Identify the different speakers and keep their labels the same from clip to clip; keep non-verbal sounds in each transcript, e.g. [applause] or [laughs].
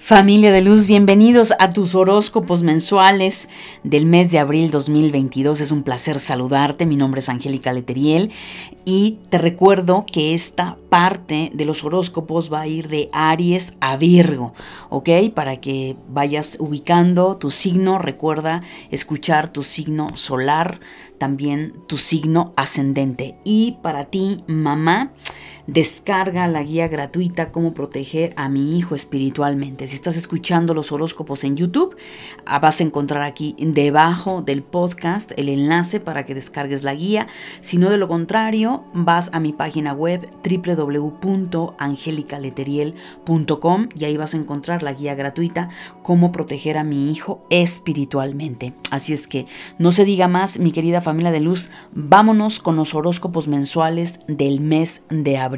Speaker 1: Familia de luz, bienvenidos a tus horóscopos mensuales del mes de abril 2022. Es un placer saludarte. Mi nombre es Angélica Leteriel y te recuerdo que esta parte de los horóscopos va a ir de Aries a Virgo, ¿ok? Para que vayas ubicando tu signo. Recuerda escuchar tu signo solar, también tu signo ascendente. Y para ti, mamá, Descarga la guía gratuita Cómo proteger a mi hijo espiritualmente. Si estás escuchando los horóscopos en YouTube, ah, vas a encontrar aquí debajo del podcast el enlace para que descargues la guía. Si no, de lo contrario, vas a mi página web www.angelicaleteriel.com y ahí vas a encontrar la guía gratuita Cómo proteger a mi hijo espiritualmente. Así es que no se diga más, mi querida familia de luz, vámonos con los horóscopos mensuales del mes de abril.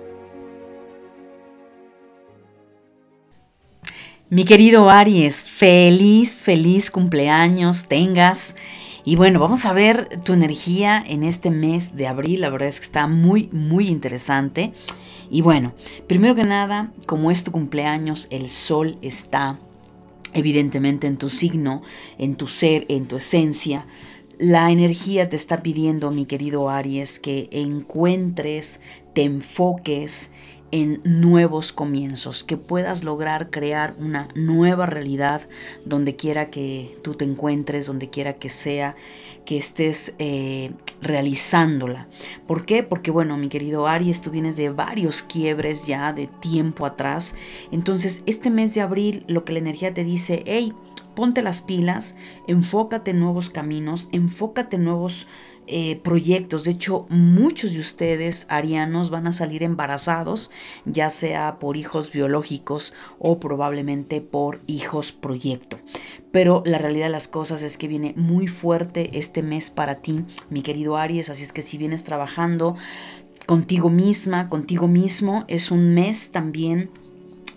Speaker 1: Mi querido Aries, feliz, feliz cumpleaños tengas. Y bueno, vamos a ver tu energía en este mes de abril. La verdad es que está muy, muy interesante. Y bueno, primero que nada, como es tu cumpleaños, el sol está evidentemente en tu signo, en tu ser, en tu esencia. La energía te está pidiendo, mi querido Aries, que encuentres, te enfoques en nuevos comienzos, que puedas lograr crear una nueva realidad donde quiera que tú te encuentres, donde quiera que sea, que estés eh, realizándola. ¿Por qué? Porque bueno, mi querido Aries, tú vienes de varios quiebres ya de tiempo atrás. Entonces, este mes de abril, lo que la energía te dice, hey, ponte las pilas, enfócate en nuevos caminos, enfócate en nuevos eh, proyectos. De hecho, muchos de ustedes, arianos, van a salir embarazados, ya sea por hijos biológicos o probablemente por hijos proyecto. Pero la realidad de las cosas es que viene muy fuerte este mes para ti, mi querido Aries. Así es que si vienes trabajando contigo misma, contigo mismo, es un mes también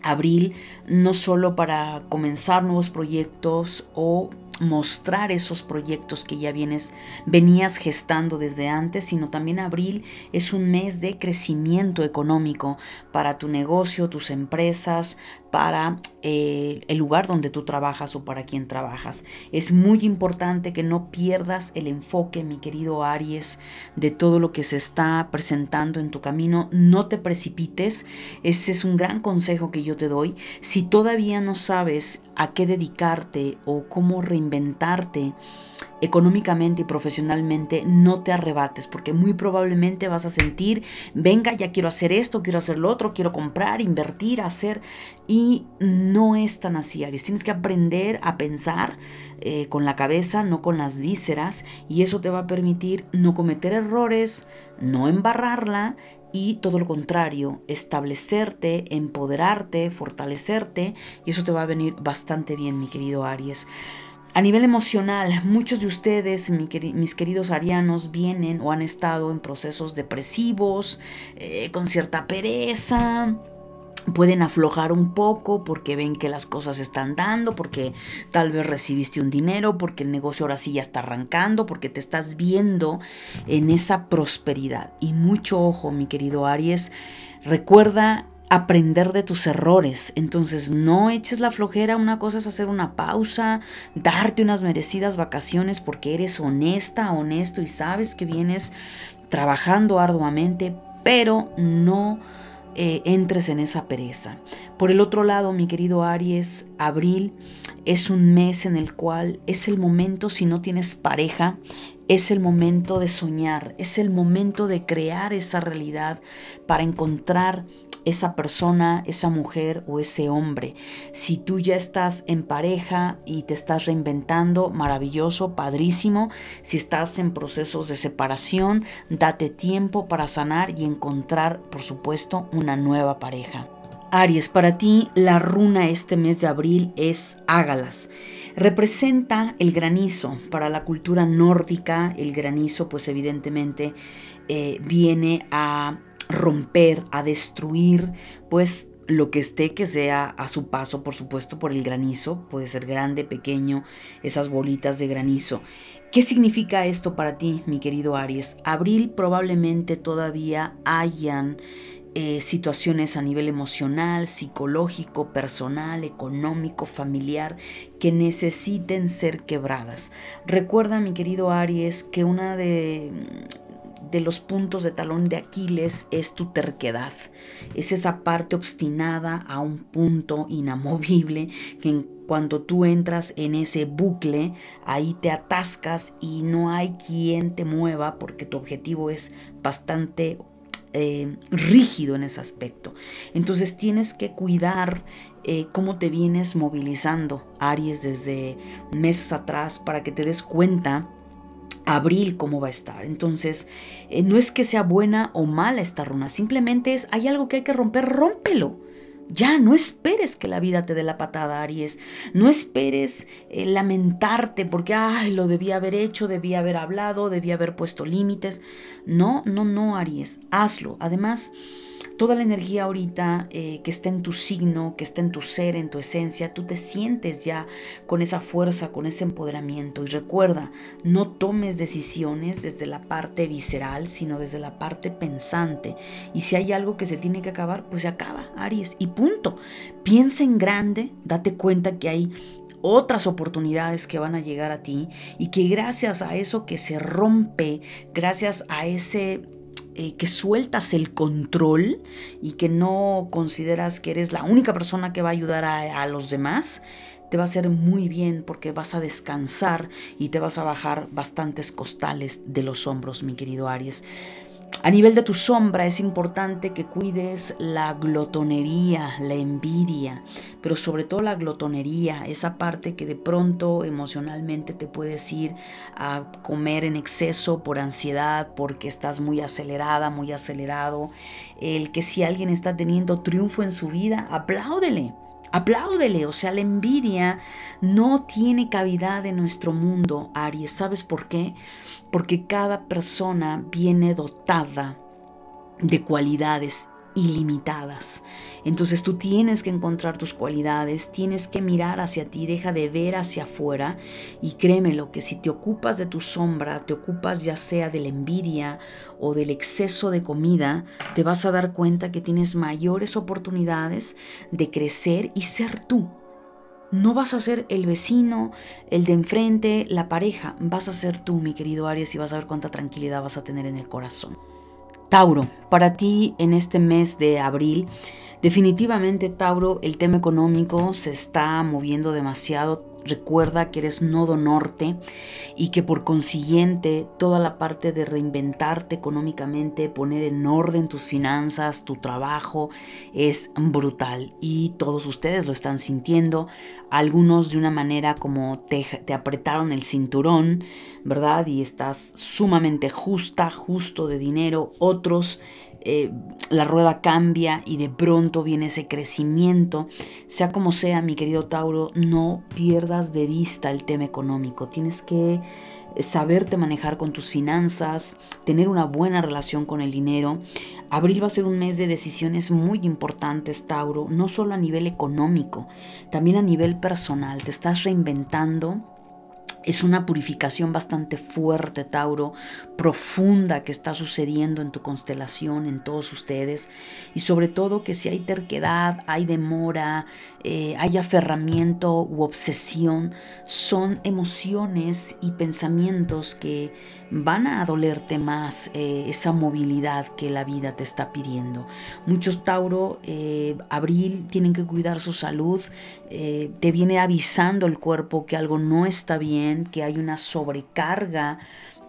Speaker 1: abril, no solo para comenzar nuevos proyectos o mostrar esos proyectos que ya vienes, venías gestando desde antes, sino también abril es un mes de crecimiento económico para tu negocio, tus empresas, para eh, el lugar donde tú trabajas o para quien trabajas. Es muy importante que no pierdas el enfoque, mi querido Aries, de todo lo que se está presentando en tu camino. No te precipites. Ese es un gran consejo que yo te doy. Si todavía no sabes a qué dedicarte o cómo reinventarte, económicamente y profesionalmente, no te arrebates, porque muy probablemente vas a sentir, venga, ya quiero hacer esto, quiero hacer lo otro, quiero comprar, invertir, hacer, y no es tan así, Aries. Tienes que aprender a pensar eh, con la cabeza, no con las vísceras, y eso te va a permitir no cometer errores, no embarrarla y todo lo contrario, establecerte, empoderarte, fortalecerte, y eso te va a venir bastante bien, mi querido Aries. A nivel emocional, muchos de ustedes, mis queridos arianos, vienen o han estado en procesos depresivos, eh, con cierta pereza, pueden aflojar un poco porque ven que las cosas están dando, porque tal vez recibiste un dinero, porque el negocio ahora sí ya está arrancando, porque te estás viendo en esa prosperidad. Y mucho ojo, mi querido Aries, recuerda aprender de tus errores. Entonces no eches la flojera, una cosa es hacer una pausa, darte unas merecidas vacaciones porque eres honesta, honesto y sabes que vienes trabajando arduamente, pero no eh, entres en esa pereza. Por el otro lado, mi querido Aries, abril es un mes en el cual es el momento, si no tienes pareja, es el momento de soñar, es el momento de crear esa realidad para encontrar esa persona, esa mujer o ese hombre. Si tú ya estás en pareja y te estás reinventando, maravilloso, padrísimo. Si estás en procesos de separación, date tiempo para sanar y encontrar, por supuesto, una nueva pareja. Aries, para ti la runa este mes de abril es Ágalas. Representa el granizo. Para la cultura nórdica, el granizo pues evidentemente eh, viene a romper, a destruir pues lo que esté que sea a su paso, por supuesto, por el granizo. Puede ser grande, pequeño, esas bolitas de granizo. ¿Qué significa esto para ti, mi querido Aries? Abril probablemente todavía hayan eh, situaciones a nivel emocional, psicológico, personal, económico, familiar, que necesiten ser quebradas. Recuerda, mi querido Aries, que una de, de los puntos de talón de Aquiles es tu terquedad. Es esa parte obstinada a un punto inamovible que en cuando tú entras en ese bucle, ahí te atascas y no hay quien te mueva porque tu objetivo es bastante eh, rígido en ese aspecto. Entonces tienes que cuidar eh, cómo te vienes movilizando, Aries, desde meses atrás para que te des cuenta abril cómo va a estar. Entonces, eh, no es que sea buena o mala esta runa, simplemente es, hay algo que hay que romper, rómpelo. Ya, no esperes que la vida te dé la patada, Aries. No esperes eh, lamentarte porque, ay, lo debía haber hecho, debía haber hablado, debía haber puesto límites. No, no, no, Aries, hazlo. Además, toda la energía ahorita eh, que está en tu signo, que está en tu ser, en tu esencia, tú te sientes ya con esa fuerza, con ese empoderamiento. Y recuerda, no tomes decisiones desde la parte visceral, sino desde la parte pensante. Y si hay algo que se tiene que acabar, pues se acaba, Aries. Y punto. Piensa en grande, date cuenta que hay otras oportunidades que van a llegar a ti y que gracias a eso que se rompe, gracias a ese eh, que sueltas el control y que no consideras que eres la única persona que va a ayudar a, a los demás, te va a hacer muy bien porque vas a descansar y te vas a bajar bastantes costales de los hombros, mi querido Aries. A nivel de tu sombra es importante que cuides la glotonería, la envidia, pero sobre todo la glotonería, esa parte que de pronto emocionalmente te puedes ir a comer en exceso por ansiedad, porque estás muy acelerada, muy acelerado. El que si alguien está teniendo triunfo en su vida, apláudele Apláudele, o sea, la envidia no tiene cavidad en nuestro mundo, Aries. ¿Sabes por qué? Porque cada persona viene dotada de cualidades ilimitadas. Entonces tú tienes que encontrar tus cualidades, tienes que mirar hacia ti, deja de ver hacia afuera y créeme lo que si te ocupas de tu sombra, te ocupas ya sea de la envidia o del exceso de comida, te vas a dar cuenta que tienes mayores oportunidades de crecer y ser tú. No vas a ser el vecino, el de enfrente, la pareja, vas a ser tú, mi querido Aries, y vas a ver cuánta tranquilidad vas a tener en el corazón. Tauro, para ti en este mes de abril, definitivamente Tauro, el tema económico se está moviendo demasiado Recuerda que eres nodo norte y que por consiguiente toda la parte de reinventarte económicamente, poner en orden tus finanzas, tu trabajo, es brutal. Y todos ustedes lo están sintiendo. Algunos de una manera como te, apretaron el cinturón, ¿verdad? Y estás sumamente justa, justo de dinero. Otros eh, la rueda cambia y de pronto viene ese crecimiento. Sea como sea, mi querido Tauro, no pierdas de vista el tema económico. Tienes que saberte manejar con tus finanzas, tener una buena relación con el dinero. Abril va a ser un mes de decisiones muy importantes, Tauro, no solo a nivel económico, también a nivel personal. Te estás reinventando es una purificación bastante fuerte, Tauro, profunda que está sucediendo en tu constelación, en todos ustedes. Y sobre todo que si hay terquedad, hay demora, eh, hay aferramiento u obsesión, son emociones y pensamientos que van a dolerte más eh, esa movilidad que la vida te está pidiendo. Muchos Tauro, eh, abril, tienen que cuidar su salud, te viene avisando el cuerpo que algo no está bien que hay una sobrecarga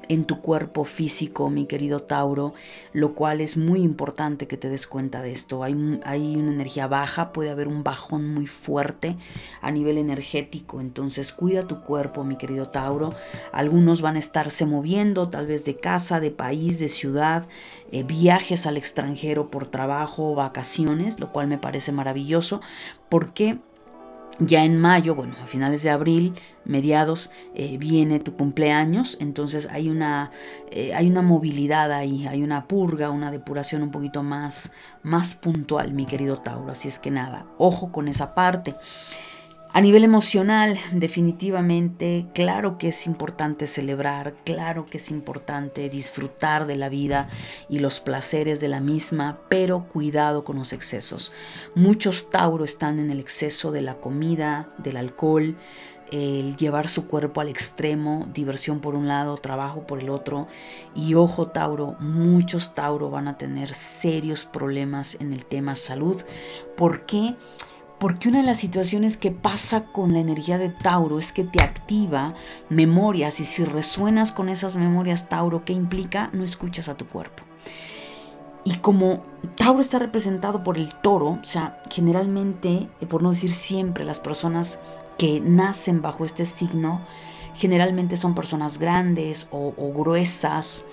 Speaker 1: en tu cuerpo físico, mi querido Tauro, lo cual es muy importante que te des cuenta de esto. Hay, hay una energía baja, puede haber un bajón muy fuerte a nivel energético, entonces cuida tu cuerpo, mi querido Tauro. Algunos van a estarse moviendo, tal vez de casa, de país, de ciudad, eh, viajes al extranjero por trabajo, vacaciones, lo cual me parece maravilloso, porque ya en mayo, bueno, a finales de abril, mediados, eh, viene tu cumpleaños, entonces hay una, eh, hay una movilidad ahí, hay una purga, una depuración un poquito más, más puntual, mi querido Tauro. Así es que nada, ojo con esa parte. A nivel emocional, definitivamente, claro que es importante celebrar, claro que es importante disfrutar de la vida y los placeres de la misma, pero cuidado con los excesos. Muchos Tauro están en el exceso de la comida, del alcohol, el llevar su cuerpo al extremo, diversión por un lado, trabajo por el otro. Y ojo Tauro, muchos Tauro van a tener serios problemas en el tema salud. ¿Por qué? Una de las situaciones que pasa con la energía de Tauro es que te activa memorias y si resuenas con esas memorias Tauro, ¿qué implica? No escuchas a tu cuerpo. Y como Tauro está representado por el toro, o sea, generalmente, eh, por no decir siempre, las personas que nacen bajo este signo, generalmente son personas grandes o, o gruesas,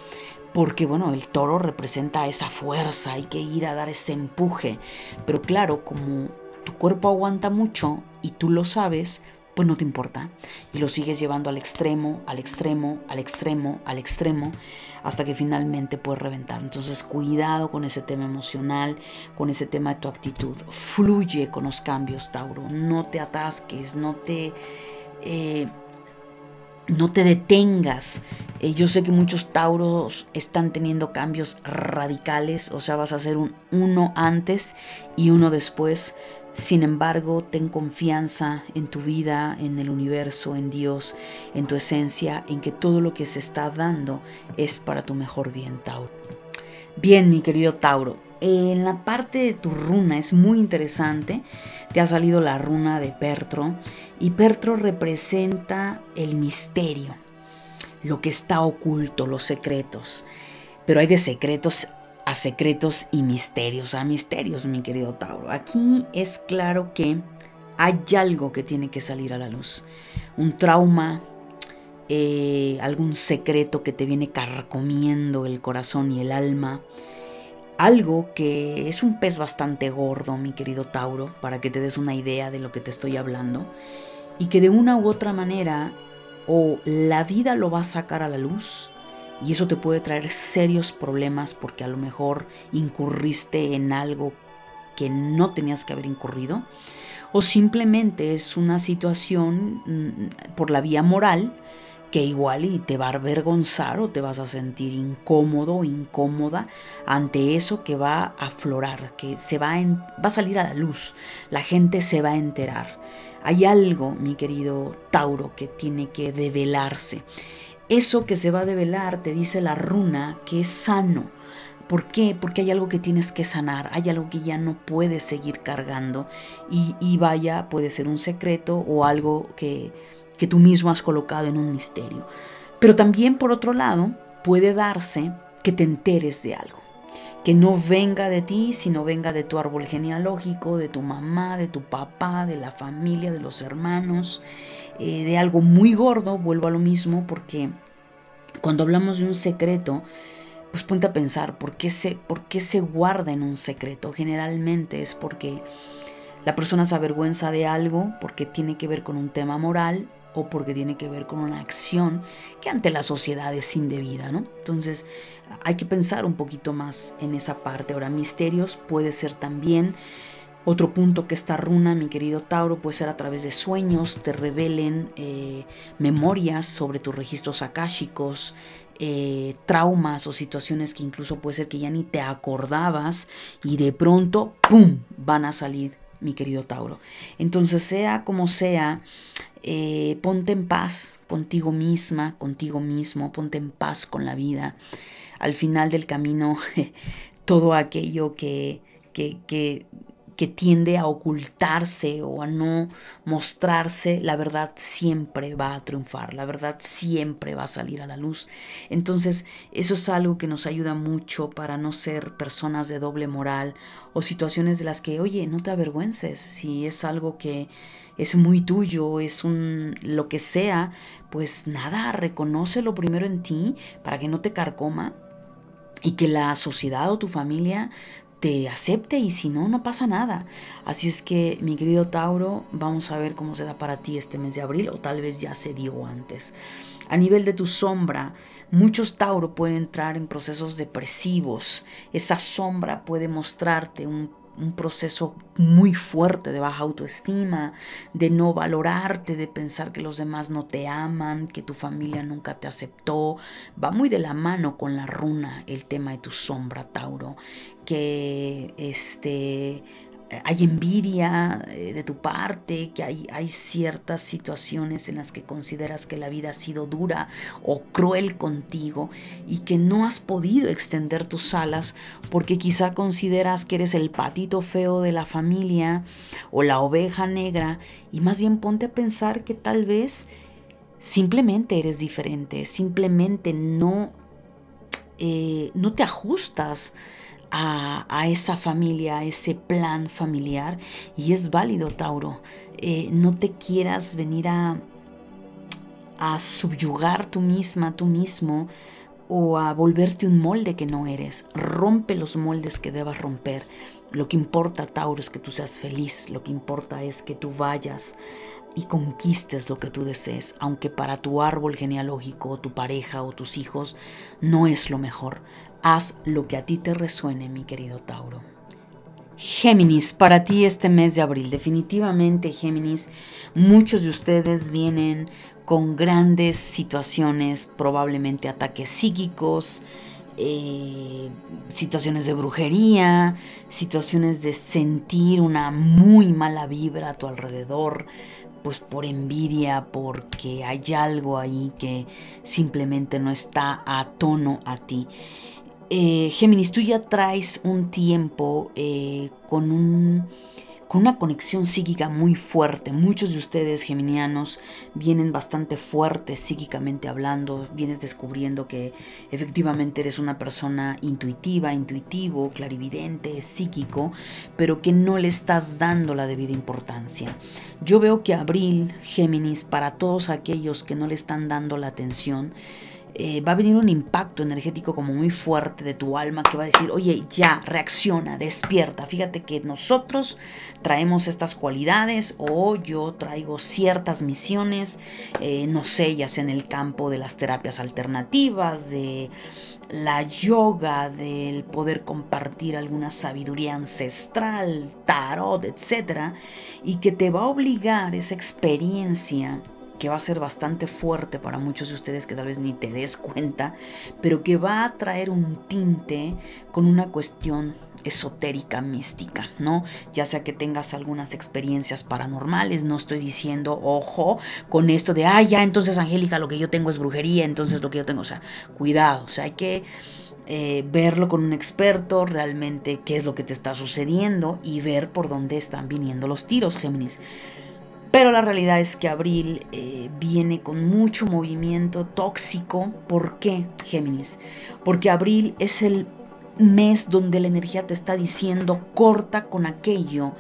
Speaker 1: porque bueno, el toro representa esa fuerza, hay que ir a dar ese empuje. Pero claro, como tu cuerpo aguanta mucho y tú lo sabes, pues no te importa. Y lo sigues llevando al extremo, al extremo, al extremo, al extremo, hasta que finalmente puedes reventar. Entonces cuidado con ese tema emocional, con ese tema de tu actitud. Fluye con los cambios, Tauro. No te atasques, no te... Eh, no te detengas. Eh, yo sé que muchos tauros están teniendo cambios radicales, o sea, vas a hacer un uno antes y uno después. Sin embargo, ten confianza en tu vida, en el universo, en Dios, en tu esencia, en que todo lo que se está dando es para tu mejor bien, Tauro. Bien, mi querido Tauro, en la parte de tu runa es muy interesante. Te ha salido la runa de Pertro y Pertro representa el misterio, lo que está oculto, los secretos. Pero hay de secretos a secretos y misterios, a misterios, mi querido Tauro. Aquí es claro que hay algo que tiene que salir a la luz. Un trauma, eh, algún secreto que te viene carcomiendo el corazón y el alma algo que es un pez bastante gordo, mi querido Tauro, para que te des una idea de lo que te estoy hablando, y que de una u otra manera o la vida lo va a sacar a la luz, y eso te puede traer serios problemas porque a lo mejor incurriste en algo que no tenías que haber incurrido, o simplemente es una situación mm, por la vía moral que igual y te va a avergonzar o te vas a sentir incómodo o incómoda ante eso que va a aflorar, que se va a, va a salir a la luz, la gente se va a enterar. Hay algo, mi querido Tauro, que tiene que develarse. Eso que se va a develar, te dice la runa, que es sano. ¿Por qué? Porque hay algo que tienes que sanar, hay algo que ya no puedes seguir cargando y, y vaya, puede ser un secreto o algo que que tú mismo has colocado en un misterio. Pero también, por otro lado, puede darse que te enteres de algo. Que no venga de ti, sino venga de tu árbol genealógico, de tu mamá, de tu papá, de la familia, de los hermanos, eh, de algo muy gordo, vuelvo a lo mismo, porque cuando hablamos de un secreto, pues ponte a pensar, ¿por qué, se, ¿por qué se guarda en un secreto? Generalmente es porque la persona se avergüenza de algo, porque tiene que ver con un tema moral, o porque tiene que ver con una acción que ante la sociedad es indebida, ¿no? Entonces hay que pensar un poquito más en esa parte. Ahora, misterios puede ser también otro punto que esta runa, mi querido Tauro, puede ser a través de sueños, te revelen eh, memorias sobre tus registros akáshicos, eh, traumas o situaciones que incluso puede ser que ya ni te acordabas y de pronto, ¡pum!, van a salir, mi querido Tauro. Entonces, sea como sea, eh, ponte en paz contigo misma, contigo mismo, ponte en paz con la vida. Al final del camino, [laughs] todo aquello que, que, que tiende a ocultarse o a no mostrarse, la verdad siempre va a triunfar, la verdad siempre va a salir a la luz. Entonces, eso es algo que nos ayuda mucho para no ser personas de doble moral o situaciones de las que, oye, no te avergüences, si es algo que es muy tuyo, es un lo que sea, pues nada, reconócelo primero en ti para que no te carcoma y que la sociedad o tu familia te acepte y si no, no pasa nada. Así es que, mi querido Tauro, vamos a ver cómo se da para ti este mes de abril o tal vez ya se dio antes. A nivel de tu sombra, muchos Tauro pueden entrar en procesos depresivos. Esa sombra puede mostrarte un un proceso muy fuerte de baja autoestima, de no valorarte, de pensar que los demás no te aman, que tu familia nunca te aceptó. Va muy de la mano con la runa el tema de tu sombra, Tauro, que este hay envidia eh, de tu parte, que hay, ciertas situaciones en las que consideras que la vida ha sido dura o cruel contigo y que no has podido extender tus alas porque quizá consideras que eres el patito feo de la familia o la oveja negra y más bien ponte a pensar que tal vez simplemente eres diferente, simplemente no, eh, no te ajustas a, esa familia, a ese plan familiar. Y es válido, Tauro. Eh, no te quieras venir a, a subyugar tú misma, tú mismo, o a volverte un molde que no eres. Rompe los moldes que debas romper. Lo que importa, Tauro, es que tú seas feliz. Lo que importa es que tú vayas y conquistes lo que tú desees, aunque para tu árbol genealógico, tu pareja o tus hijos no es lo mejor. Haz lo que a ti te resuene, mi querido Tauro. Géminis, para ti este mes de abril, definitivamente Géminis, muchos de ustedes vienen con grandes situaciones, probablemente ataques psíquicos, eh, situaciones de brujería, situaciones de sentir una muy mala vibra a tu alrededor, pues por envidia, porque hay algo ahí que simplemente no está a tono a ti. Eh, Géminis, tú ya traes un tiempo eh, con, un, con una conexión psíquica muy fuerte. Muchos de ustedes, geminianos, vienen bastante fuertes psíquicamente hablando. Vienes descubriendo que efectivamente eres una persona intuitiva, intuitivo, clarividente, psíquico, pero que no le estás dando la debida importancia. Yo veo que abril, Géminis, para todos aquellos que no le están dando la atención, eh, va a venir un impacto energético como muy fuerte de tu alma que va a decir, oye, ya, reacciona, despierta. Fíjate que nosotros traemos estas cualidades o yo traigo ciertas misiones, eh, no sé, ya en el campo de las terapias alternativas, de la yoga, del poder compartir alguna sabiduría ancestral, tarot, etc. Y que te va a obligar esa experiencia que va a ser bastante fuerte para muchos de ustedes que tal vez ni te des cuenta, pero que va a traer un tinte con una cuestión esotérica, mística, ¿no? Ya sea que tengas algunas experiencias paranormales, no estoy diciendo, ojo, con esto de, ah, ya, entonces Angélica, lo que yo tengo es brujería, entonces lo que yo tengo, o sea, cuidado, o sea, hay que... Eh, verlo con un experto, realmente qué es lo que te está sucediendo y ver por dónde están viniendo los tiros, Géminis. Pero la realidad es que abril eh, viene con mucho movimiento tóxico. ¿Por qué, Géminis? Porque abril es el mes donde la energía te está diciendo corta con aquello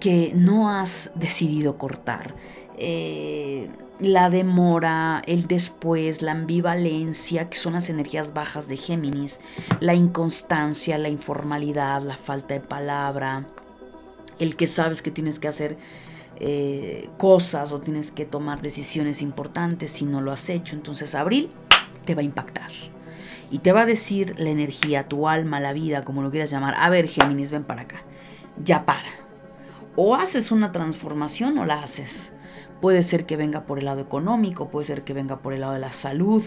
Speaker 1: que no has decidido cortar. Eh, la demora, el después, la ambivalencia, que son las energías bajas de Géminis, la inconstancia, la informalidad, la falta de palabra, el que sabes que tienes que hacer eh, cosas o tienes que tomar decisiones importantes si no lo has hecho. Entonces abril te va a impactar. Y te va a decir la energía, tu alma, la vida, como lo quieras llamar. A ver, Géminis, ven para acá. Ya para. O haces una transformación o la haces. Puede ser que venga por el lado económico, puede ser que venga por el lado de la salud,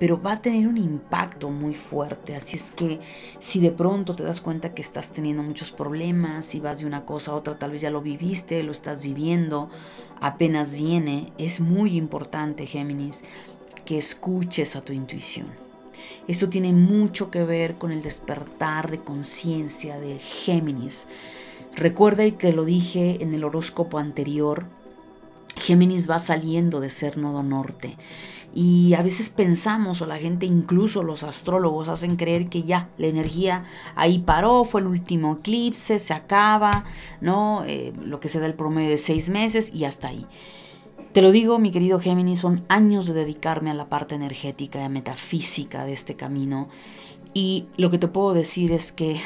Speaker 1: pero va a tener un impacto muy fuerte. Así es que si de pronto te das cuenta que estás teniendo muchos problemas, y vas de una cosa a otra, tal vez ya lo viviste, lo estás viviendo, apenas viene, es muy importante, Géminis, que escuches a tu intuición. Esto tiene mucho que ver con el despertar de conciencia de Géminis Recuerda y te lo dije en el horóscopo anterior, Géminis va saliendo de ser nodo norte. Y a veces pensamos, o la gente, incluso los astrólogos, hacen creer que ya la energía ahí paró, fue el último eclipse, se acaba, ¿no? Eh, lo que se da el promedio de seis meses y hasta ahí. Te lo digo, mi querido Géminis, son años de dedicarme a la parte energética y metafísica de este camino. Y lo que te puedo decir es que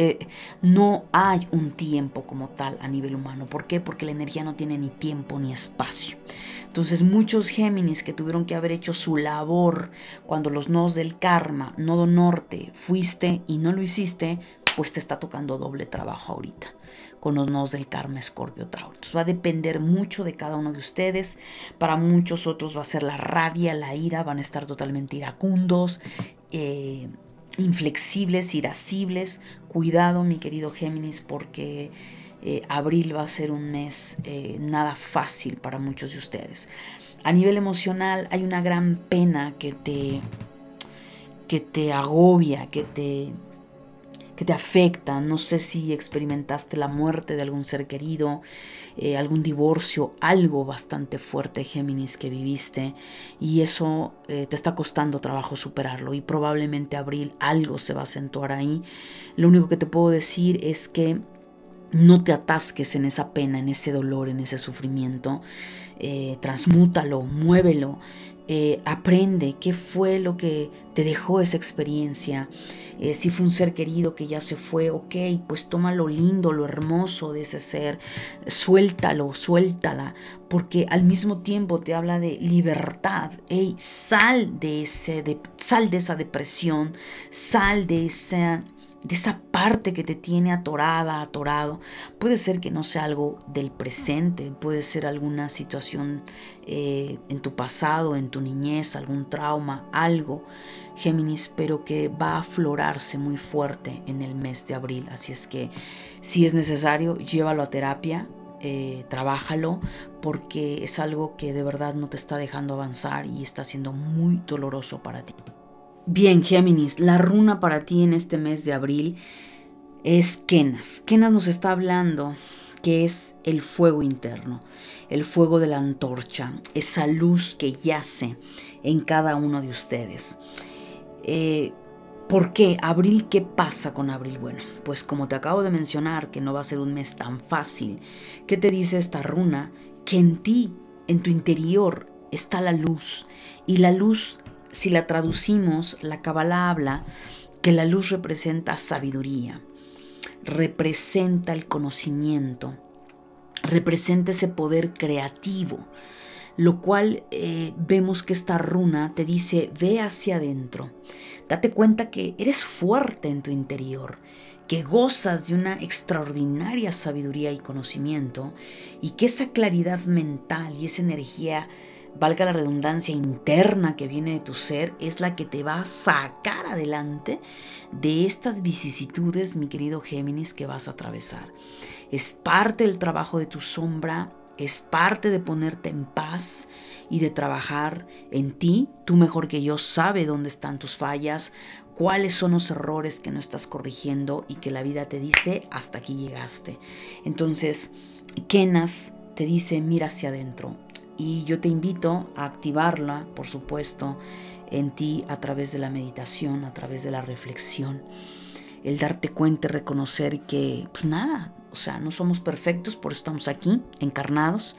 Speaker 1: eh, no hay un tiempo como tal a nivel humano. ¿Por qué? Porque la energía no tiene ni tiempo ni espacio. Entonces muchos Géminis que tuvieron que haber hecho su labor cuando los nodos del karma, nodo norte, fuiste y no lo hiciste, pues te está tocando doble trabajo ahorita con los nodos del karma Escorpio Tauro. Entonces va a depender mucho de cada uno de ustedes. Para muchos otros va a ser la rabia, la ira, van a estar totalmente iracundos. Eh, inflexibles, irascibles. Cuidado, mi querido Géminis, porque eh, abril va a ser un mes eh, nada fácil para muchos de ustedes. A nivel emocional hay una gran pena que te, que te agobia, que te, que te afecta. No sé si experimentaste la muerte de algún ser querido, eh, algún divorcio, algo bastante fuerte, Géminis, que viviste y eso eh, te está costando trabajo superarlo y probablemente abril algo se va a acentuar ahí. Lo único que te puedo decir es que no te atasques en esa pena, en ese dolor, en ese sufrimiento. Eh, transmútalo, muévelo, eh, aprende qué fue lo que te dejó esa experiencia. Eh, si fue un ser querido que ya se fue, ok, pues toma lo lindo, lo hermoso de ese ser, suéltalo, suéltala, porque al mismo tiempo te habla de libertad. Hey, sal de ese, de, sal de esa depresión, sal de esa de esa parte que te tiene atorada, atorado. Puede ser que no sea algo del presente, puede ser alguna situación eh, en tu pasado, en tu niñez, algún trauma, algo, Géminis, pero que va a aflorarse muy fuerte en el mes de abril. Así es que si es necesario, llévalo a terapia, eh, trabájalo porque es algo que de verdad no te está dejando avanzar y está siendo muy doloroso para ti. Bien, Géminis, la runa para ti en este mes de abril es Kenas. Kenas nos está hablando que es el fuego interno, el fuego de la antorcha, esa luz que yace en cada uno de ustedes. Eh, ¿Por qué? Abril, ¿qué pasa con abril? Bueno, pues como te acabo de mencionar, que no va a ser un mes tan fácil, ¿qué te dice esta runa? Que en ti, en tu interior, está la luz. Y la luz si la traducimos, la Kabbalah habla que la luz representa sabiduría, representa el conocimiento, representa ese poder creativo, lo cual eh, vemos que esta runa te dice, ve hacia adentro, date cuenta que eres fuerte en tu interior, que gozas de una extraordinaria sabiduría y conocimiento, y que esa claridad mental y esa energía valga la redundancia interna que viene de tu ser, es la que te va a sacar adelante de estas vicisitudes, mi querido Géminis, que vas a atravesar. Es parte del trabajo de tu sombra, es parte de ponerte en paz y de trabajar en ti. Tú mejor que yo sabe dónde están tus fallas, cuáles son los errores que no estás corrigiendo y que la vida te dice hasta aquí llegaste. Entonces, Kenas te dice, mira hacia adentro, y yo te invito a activarla, por supuesto, en ti a través de la meditación, a través de la reflexión. El darte cuenta y reconocer que, pues nada, o sea, no somos perfectos, por eso estamos aquí, encarnados,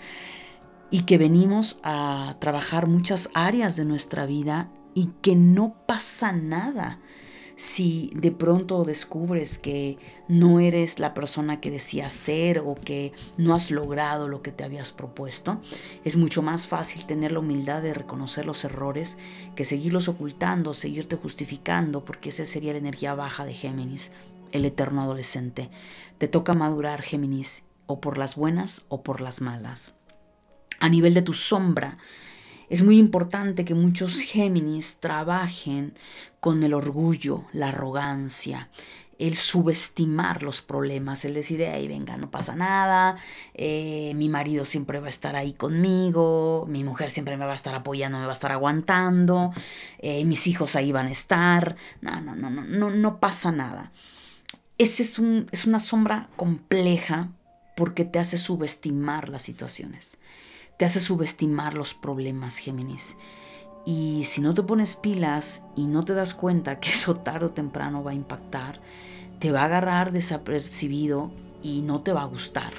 Speaker 1: y que venimos a trabajar muchas áreas de nuestra vida y que no pasa nada si de pronto descubres que no eres la persona que decías ser o que no has logrado lo que te habías propuesto, es mucho más fácil tener la humildad de reconocer los errores que seguirlos ocultando, seguirte justificando, porque esa sería la energía baja de Géminis, el eterno adolescente. Te toca madurar, Géminis, o por las buenas o por las malas. A nivel de tu sombra, es muy importante que muchos Géminis trabajen con el orgullo, la arrogancia, el subestimar los problemas, el decir, ay, venga, no pasa nada, eh, mi marido siempre va a estar ahí conmigo, mi mujer siempre me va a estar apoyando, me va a estar aguantando, eh, mis hijos ahí van a estar, no, no, no, no, no, no pasa nada. ese es, un, es una sombra compleja porque te hace subestimar las situaciones, te hace subestimar los problemas, Géminis. Y si no te pones pilas y no te das cuenta que eso tarde o temprano va a impactar, te va a agarrar desapercibido y no te va a gustar.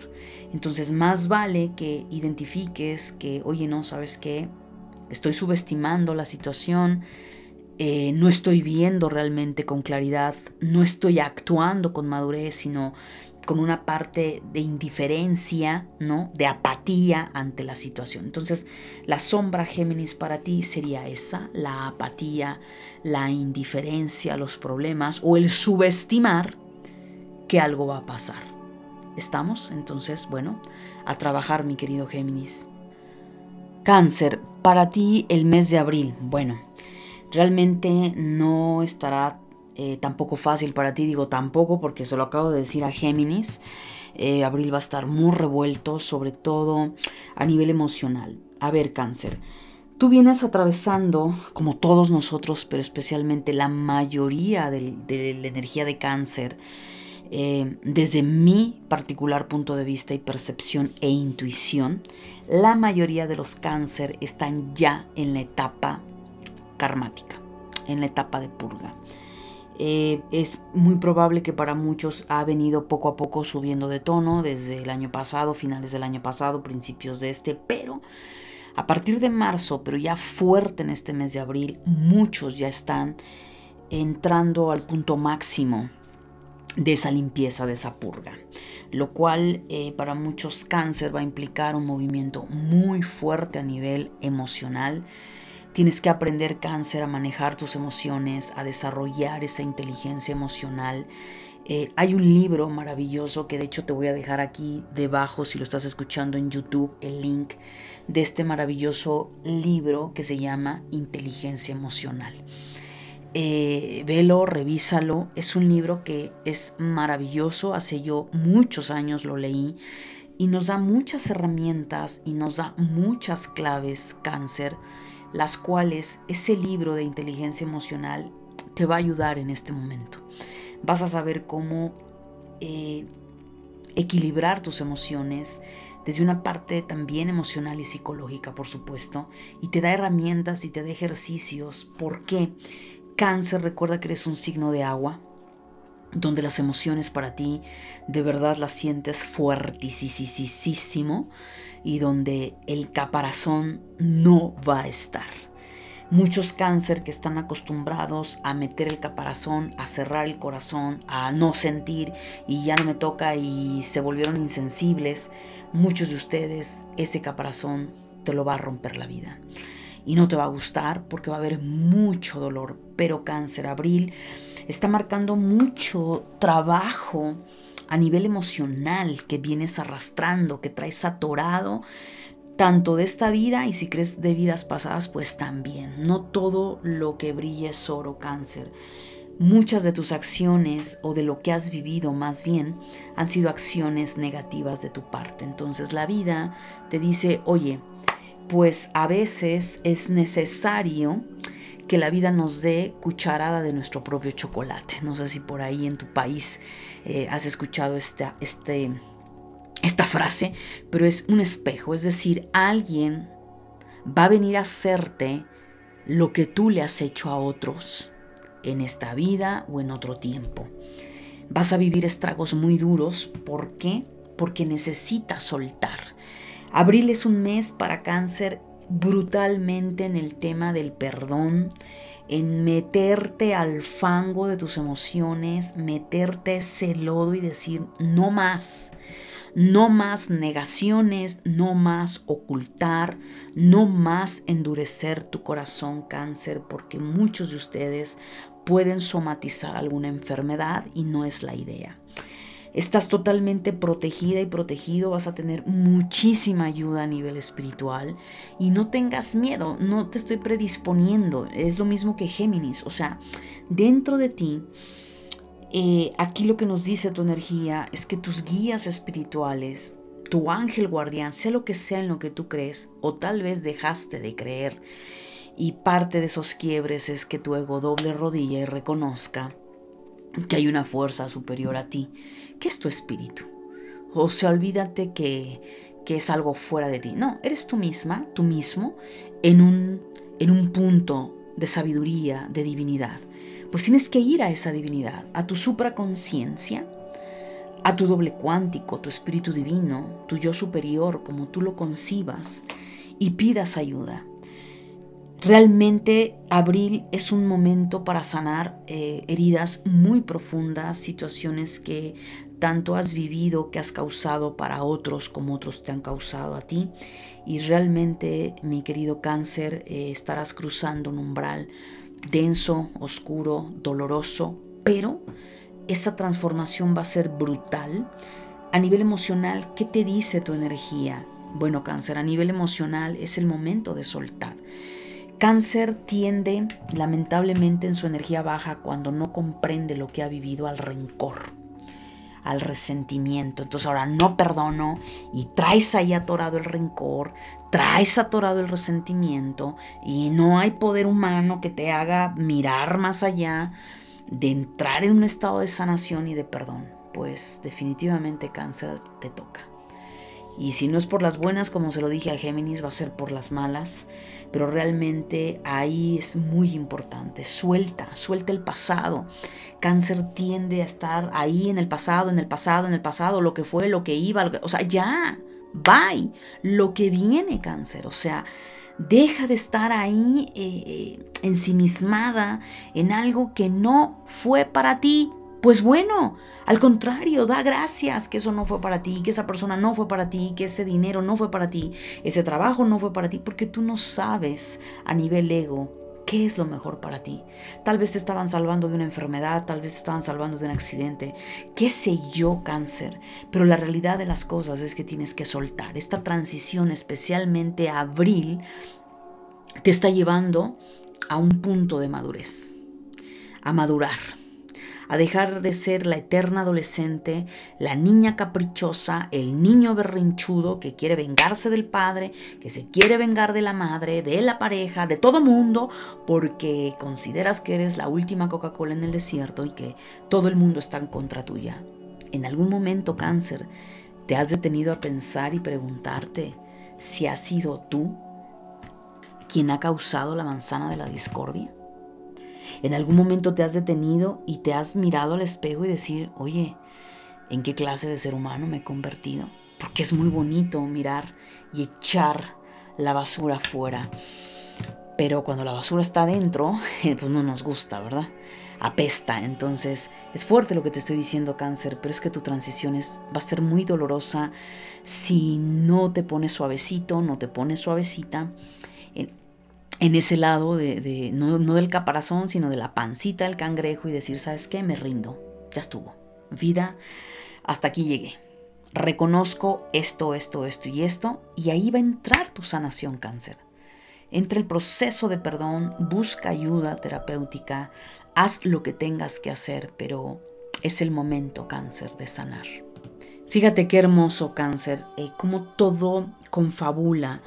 Speaker 1: Entonces más vale que identifiques que, oye, no, ¿sabes qué? Estoy subestimando la situación, eh, no estoy viendo realmente con claridad, no estoy actuando con madurez, sino con una parte de indiferencia, ¿no? De apatía ante la situación. Entonces, la sombra Géminis para ti sería esa, la apatía, la indiferencia los problemas o el subestimar que algo va a pasar. ¿Estamos? Entonces, bueno, a trabajar, mi querido Géminis. Cáncer, para ti el mes de abril. Bueno, realmente no estará eh, tampoco fácil para ti, digo tampoco porque se lo acabo de decir a Géminis. Eh, abril va a estar muy revuelto, sobre todo a nivel emocional. A ver, cáncer. Tú vienes atravesando, como todos nosotros, pero especialmente la mayoría de, la energía de cáncer, eh, desde mi particular punto de vista y percepción e intuición, la mayoría de los cáncer están ya en la etapa karmática, en la etapa de purga. Eh, es muy probable que para muchos ha venido poco a poco subiendo de tono desde el año pasado, finales del año pasado, principios de este, pero a partir de marzo, pero ya fuerte en este mes de abril, muchos ya están entrando al punto máximo de esa limpieza, de esa purga, lo cual eh, para muchos cáncer va a implicar un movimiento muy fuerte a nivel emocional. Tienes que aprender cáncer a manejar tus emociones, a desarrollar esa inteligencia emocional. Eh, hay un libro maravilloso que de hecho te voy a dejar aquí debajo si lo estás escuchando en YouTube, el link de este maravilloso libro que se llama Inteligencia Emocional. Eh, velo, revísalo. Es un libro que es maravilloso. Hace yo muchos años lo leí y nos da muchas herramientas y nos da muchas claves cáncer, las cuales ese libro de inteligencia emocional te va a ayudar en este momento. Vas a saber cómo eh, equilibrar tus emociones desde una parte también emocional y psicológica, por supuesto, y te da herramientas y te da ejercicios. ¿Por qué? Cáncer, recuerda que eres un signo de agua, donde las emociones para ti de verdad las sientes fuertísimo y donde el caparazón no va a estar. Muchos cáncer que están acostumbrados a meter el caparazón, a cerrar el corazón, a no sentir y ya no me toca y se volvieron insensibles, muchos de ustedes ese caparazón te lo va a romper la vida y no te va a gustar porque va a haber mucho dolor. Pero cáncer abril está marcando mucho trabajo a nivel emocional que vienes arrastrando, que traes atorado tanto de esta vida y si crees de vidas pasadas, pues también. No todo lo que brilla es oro cáncer. Muchas de tus acciones o de lo que has vivido más bien han sido acciones negativas de tu parte. Entonces la vida te dice, oye, pues a veces es necesario que la vida nos dé cucharada de nuestro propio chocolate. No sé si por ahí en tu país eh, has escuchado esta, este, esta frase, pero es un espejo, es decir, alguien va a venir a hacerte lo que tú le has hecho a otros en esta vida o en otro tiempo. Vas a vivir estragos muy duros. ¿Por qué? Porque necesitas soltar. Abril es un mes para cáncer brutalmente en el tema del perdón, en meterte al fango de tus emociones, meterte ese lodo y decir no más. No más negaciones, no más ocultar, no más endurecer tu corazón cáncer, porque muchos de ustedes pueden somatizar alguna enfermedad y no es la idea. Estás totalmente protegida y protegido, vas a tener muchísima ayuda a nivel espiritual y no tengas miedo, no te estoy predisponiendo, es lo mismo que Géminis, o sea, dentro de ti, eh, aquí lo que nos dice tu energía es que tus guías espirituales, tu ángel guardián, sea lo que sea en lo que tú crees o tal vez dejaste de creer y parte de esos quiebres es que tu ego doble rodilla y reconozca que hay una fuerza superior a ti, que es tu espíritu. O sea, olvídate que, que es algo fuera de ti. No, eres tú misma, tú mismo, en un, en un punto de sabiduría, de divinidad. Pues tienes que ir a esa divinidad, a tu supraconciencia, a tu doble cuántico, tu espíritu divino, tu yo superior, como tú lo concibas, y pidas ayuda. Realmente abril es un momento para sanar eh, heridas muy profundas, situaciones que tanto has vivido, que has causado para otros como otros te han causado a ti. Y realmente, mi querido cáncer, eh, estarás cruzando un umbral denso, oscuro, doloroso, pero esa transformación va a ser brutal. A nivel emocional, ¿qué te dice tu energía? Bueno, cáncer, a nivel emocional es el momento de soltar. Cáncer tiende, lamentablemente, en su energía baja cuando no comprende lo que ha vivido al rencor, al resentimiento. Entonces ahora no perdono y traes ahí atorado el rencor, traes atorado el resentimiento y no hay poder humano que te haga mirar más allá de entrar en un estado de sanación y de perdón. Pues definitivamente cáncer te toca. Y si no es por las buenas, como se lo dije a Géminis, va a ser por las malas. Pero realmente ahí es muy importante. Suelta, suelta el pasado. Cáncer tiende a estar ahí en el pasado, en el pasado, en el pasado, lo que fue, lo que iba. o sea, ya, bye. Lo que viene, cáncer. O sea, deja de estar ahí eh, eh, ensimismada en algo que no fue para ti. Pues bueno, al contrario, da gracias que eso no fue para ti, que esa persona no fue para ti, que ese dinero no fue para ti, ese trabajo no fue para ti, porque tú no sabes a nivel ego qué es lo mejor para ti. Tal vez te estaban salvando de una enfermedad, tal vez te estaban salvando de un accidente, qué sé yo, cáncer, pero la realidad de las cosas es que tienes que soltar. Esta transición, especialmente abril, te está llevando a un punto de madurez, a madurar a dejar de ser la eterna adolescente, la niña caprichosa, el niño berrinchudo que quiere vengarse del padre, que se quiere vengar de la madre, de la pareja, de todo mundo, porque consideras que eres la última Coca-Cola en el desierto y que todo el mundo está en contra tuya. En algún momento, cáncer, te has detenido a pensar y preguntarte si has sido tú quien ha causado la manzana de la discordia. ¿En algún momento te has detenido y te has mirado al espejo y decir, oye, ¿en qué clase de ser humano me he convertido? Porque es muy bonito mirar y echar la basura afuera. Pero cuando la basura está adentro, [laughs] pues no nos gusta, ¿verdad? Apesta. Entonces, es fuerte lo que te estoy diciendo, cáncer, pero es que tu transición es, va a ser muy dolorosa si no te pones suavecito, no te pones suavecita en ese lado de, no, del caparazón, sino de la pancita del cangrejo y decir, ¿sabes qué? Me rindo, ya estuvo. Vida, hasta aquí llegué. Reconozco esto, esto, esto y esto, y ahí va a entrar tu sanación cáncer. Entre el proceso de perdón, busca ayuda terapéutica, haz lo que tengas que hacer, pero es el momento cáncer de sanar. Fíjate qué hermoso cáncer, eh, como todo confabula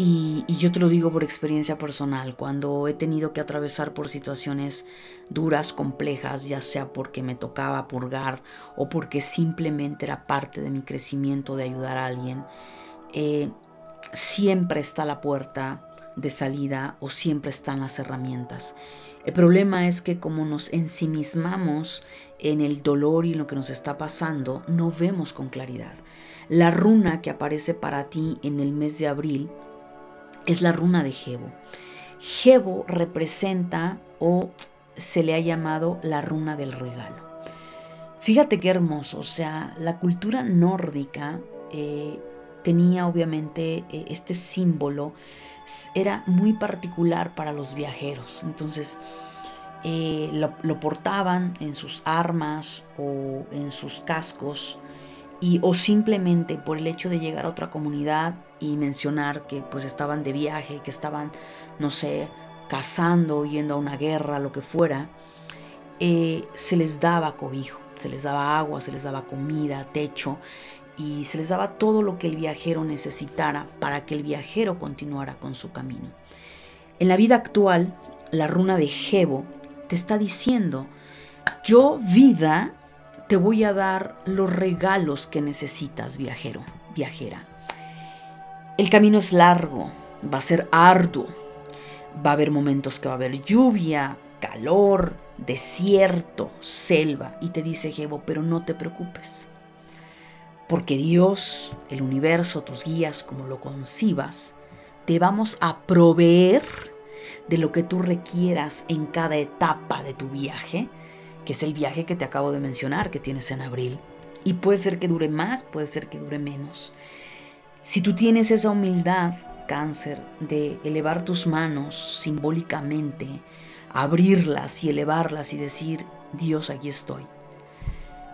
Speaker 1: y, yo te lo digo por experiencia personal, cuando he tenido que atravesar por situaciones duras, complejas, ya sea porque me tocaba purgar o porque simplemente era parte de mi crecimiento de ayudar a alguien, eh, siempre está la puerta de salida o siempre están las herramientas. El problema es que como nos ensimismamos en el dolor y en lo que nos está pasando, no vemos con claridad. La runa que aparece para ti en el mes de abril es la runa de Jebo. Jebo representa o se le ha llamado la runa del regalo. Fíjate qué hermoso, o sea, la cultura nórdica eh, tenía obviamente eh, este símbolo, era muy particular para los viajeros, entonces eh, lo, portaban en sus armas o en sus cascos y o simplemente por el hecho de llegar a otra comunidad y mencionar que pues estaban de viaje, que estaban, no sé, cazando, yendo a una guerra, lo que fuera, eh, se les daba cobijo, se les daba agua, se les daba comida, techo y se les daba todo lo que el viajero necesitara para que el viajero continuara con su camino. En la vida actual, la runa de Jebo te está diciendo, Yo, vida, te voy a dar los regalos que necesitas, viajero, viajera. El camino es largo, va a ser arduo, va a haber momentos que va a haber lluvia, calor, desierto, selva, y te dice Jevo, pero no te preocupes, porque Dios, el universo, tus guías, como lo concibas, te vamos a proveer de lo que tú requieras en cada etapa de tu viaje, que es el viaje que te acabo de mencionar que tienes en abril. Y puede ser que dure más, puede ser que dure menos. Si tú tienes esa humildad, cáncer, de elevar tus manos simbólicamente, abrirlas y elevarlas y decir, Dios, aquí estoy.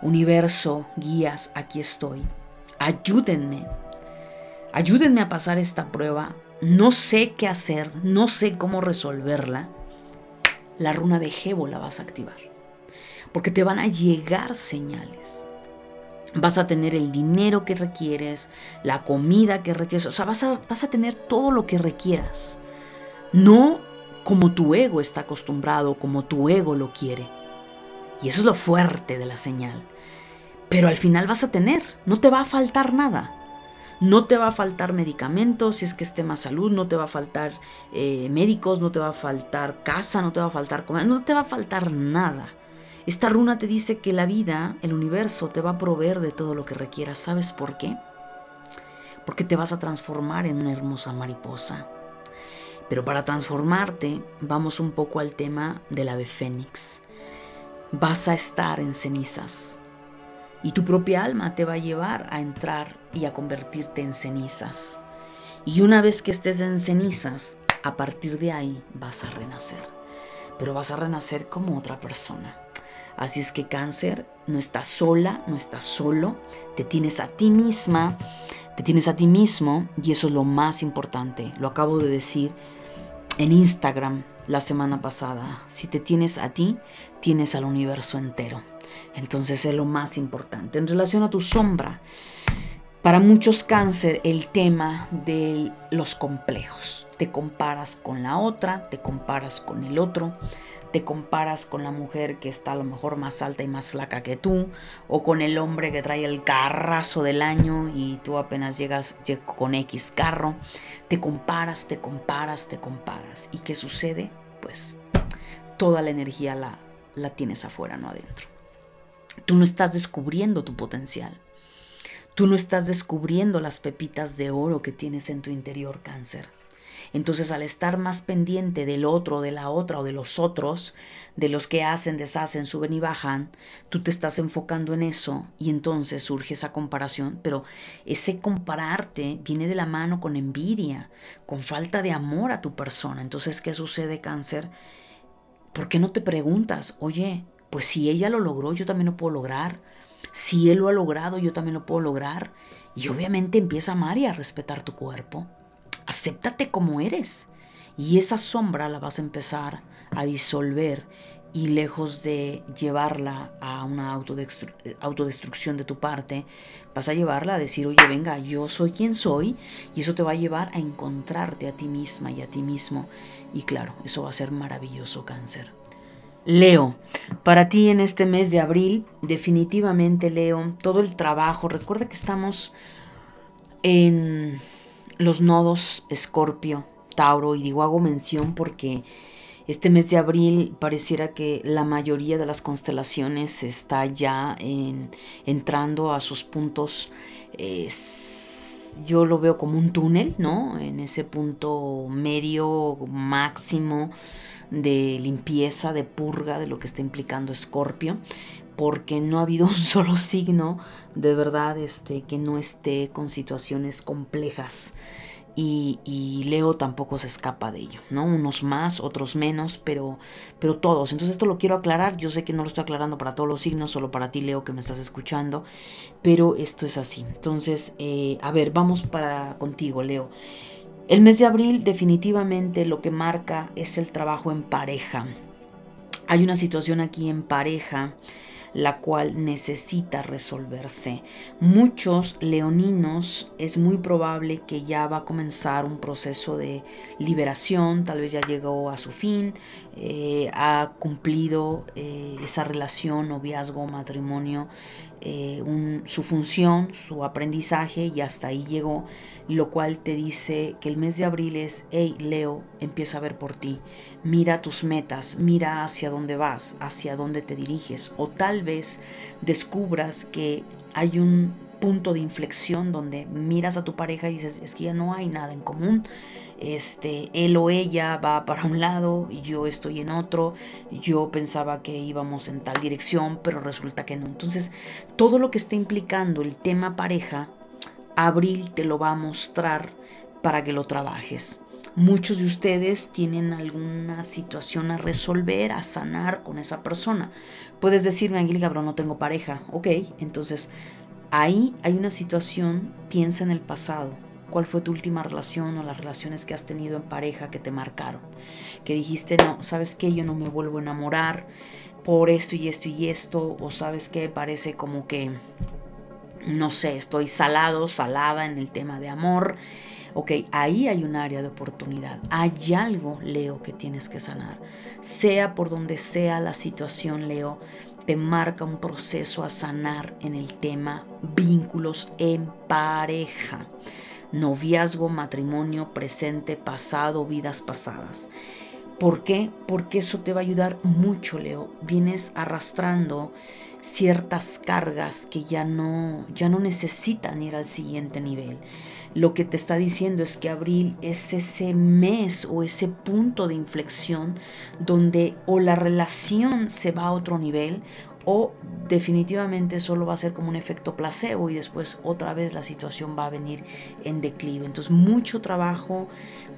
Speaker 1: Universo, guías, aquí estoy. Ayúdenme. Ayúdenme a pasar esta prueba. No sé qué hacer, no sé cómo resolverla. La runa de Jebo la vas a activar. Porque te van a llegar señales vas a tener el dinero que requieres, la comida que requieres, o sea, vas a, vas a tener todo lo que requieras. No como tu ego está acostumbrado, como tu ego lo quiere. Y eso es lo fuerte de la señal. Pero al final vas a tener, no te va a faltar nada. No te va a faltar medicamentos si es que esté más salud, no te va a faltar eh, médicos, no te va a faltar casa, no te va a faltar comida, no te va a faltar nada. Esta runa te dice que la vida, el universo, te va a proveer de todo lo que requieras. ¿Sabes por qué? Porque te vas a transformar en una hermosa mariposa. Pero para transformarte, vamos un poco al tema del ave fénix. Vas a estar en cenizas. Y tu propia alma te va a llevar a entrar y a convertirte en cenizas. Y una vez que estés en cenizas, a partir de ahí vas a renacer. Pero vas a renacer como otra persona Así es que cáncer, no estás sola, no estás solo, te tienes a ti misma, te tienes a ti mismo y eso es lo más importante. Lo acabo de decir en Instagram la semana pasada. Si te tienes a ti, tienes al universo entero. Entonces es lo más importante. En relación a tu sombra, para muchos cáncer el tema de los complejos. Te comparas con la otra, te comparas con el otro, te comparas con la mujer que está a lo mejor más alta y más flaca que tú, o con el hombre que trae el carrazo del año y tú apenas llegas con X carro, te comparas, te comparas, te comparas. ¿Y qué sucede? Pues toda la energía la, la tienes afuera, no adentro. Tú no estás descubriendo tu potencial. Tú no estás descubriendo las pepitas de oro que tienes en tu interior cáncer. Entonces al estar más pendiente del otro, de la otra o de los otros, de los que hacen, deshacen, suben y bajan, tú te estás enfocando en eso y entonces surge esa comparación, pero ese compararte viene de la mano con envidia, con falta de amor a tu persona. Entonces, ¿qué sucede cáncer? ¿Por qué no te preguntas, oye, pues si ella lo logró, yo también lo puedo lograr? Si él lo ha logrado, yo también lo puedo lograr. Y obviamente empieza a a respetar tu cuerpo acéptate como eres. Y esa sombra la vas a empezar a disolver y lejos de llevarla a una autodestrucción de tu parte, vas a llevarla a decir, oye, venga, yo soy quien soy, y eso te va a llevar a encontrarte a ti misma y a ti mismo. Y claro, eso va a ser maravilloso cáncer. Leo, para ti en este mes de abril, definitivamente Leo, todo el trabajo, recuerda que estamos en los nodos Escorpio, Tauro, y digo hago mención porque este mes de abril pareciera que la mayoría de las constelaciones está ya entrando a sus puntos, yo lo veo como un túnel, ¿no? En ese punto medio máximo de limpieza, de purga, de lo que está implicando Escorpio porque no ha habido un solo signo de verdad este, que no esté con situaciones complejas. Y, Leo tampoco se escapa de ello, ¿no? Unos más, otros menos, pero, pero todos. Entonces esto lo quiero aclarar. Yo sé que no lo estoy aclarando para todos los signos, solo para ti, Leo, que me estás escuchando, pero esto es así. Entonces, eh, a ver, vamos para contigo, Leo. El mes de abril definitivamente lo que marca es el trabajo en pareja. Hay una situación aquí en pareja la cual necesita resolverse. Muchos leoninos es muy probable que ya va a comenzar un proceso de liberación, tal vez ya llegó a su fin, eh, ha cumplido eh, esa relación, noviazgo, matrimonio, eh, su función, su aprendizaje y hasta ahí llegó, lo cual te dice que el mes de abril es, hey Leo, empieza a ver por ti, mira tus metas, mira hacia dónde vas, hacia dónde te diriges o tal vez descubras que hay un punto de inflexión donde miras a tu pareja y dices, es que ya no hay nada en común, este, él o ella va para un lado yo estoy en otro, yo pensaba que íbamos en tal dirección, pero resulta que no. Entonces, todo lo que está implicando el tema pareja, Abril te lo va a mostrar para que lo trabajes. Muchos de ustedes tienen alguna situación a resolver, a sanar con esa persona. Puedes decirme, Angélica, pero no tengo pareja. Ok, entonces ahí hay una situación, piensa en el pasado cuál fue tu última relación o las relaciones que has tenido en pareja que te marcaron. Que dijiste, no, sabes qué, yo no me vuelvo a enamorar por esto y esto y esto, o sabes qué, parece como que, no sé, estoy salado, salada en el tema de amor. Ok, ahí hay un área de oportunidad. Hay algo, Leo, que tienes que sanar. Sea por donde sea la situación, Leo, te marca un proceso a sanar en el tema vínculos en pareja noviazgo, matrimonio, presente, pasado, vidas pasadas. ¿Por qué? Porque eso te va a ayudar mucho, Leo. Vienes arrastrando ciertas cargas que ya no, ya no necesitan ir al siguiente nivel. Lo que te está diciendo es que abril es ese mes o ese punto de inflexión donde o la relación se va a otro nivel o definitivamente solo va a ser como un efecto placebo y después otra vez la situación va a venir en declive. Entonces mucho trabajo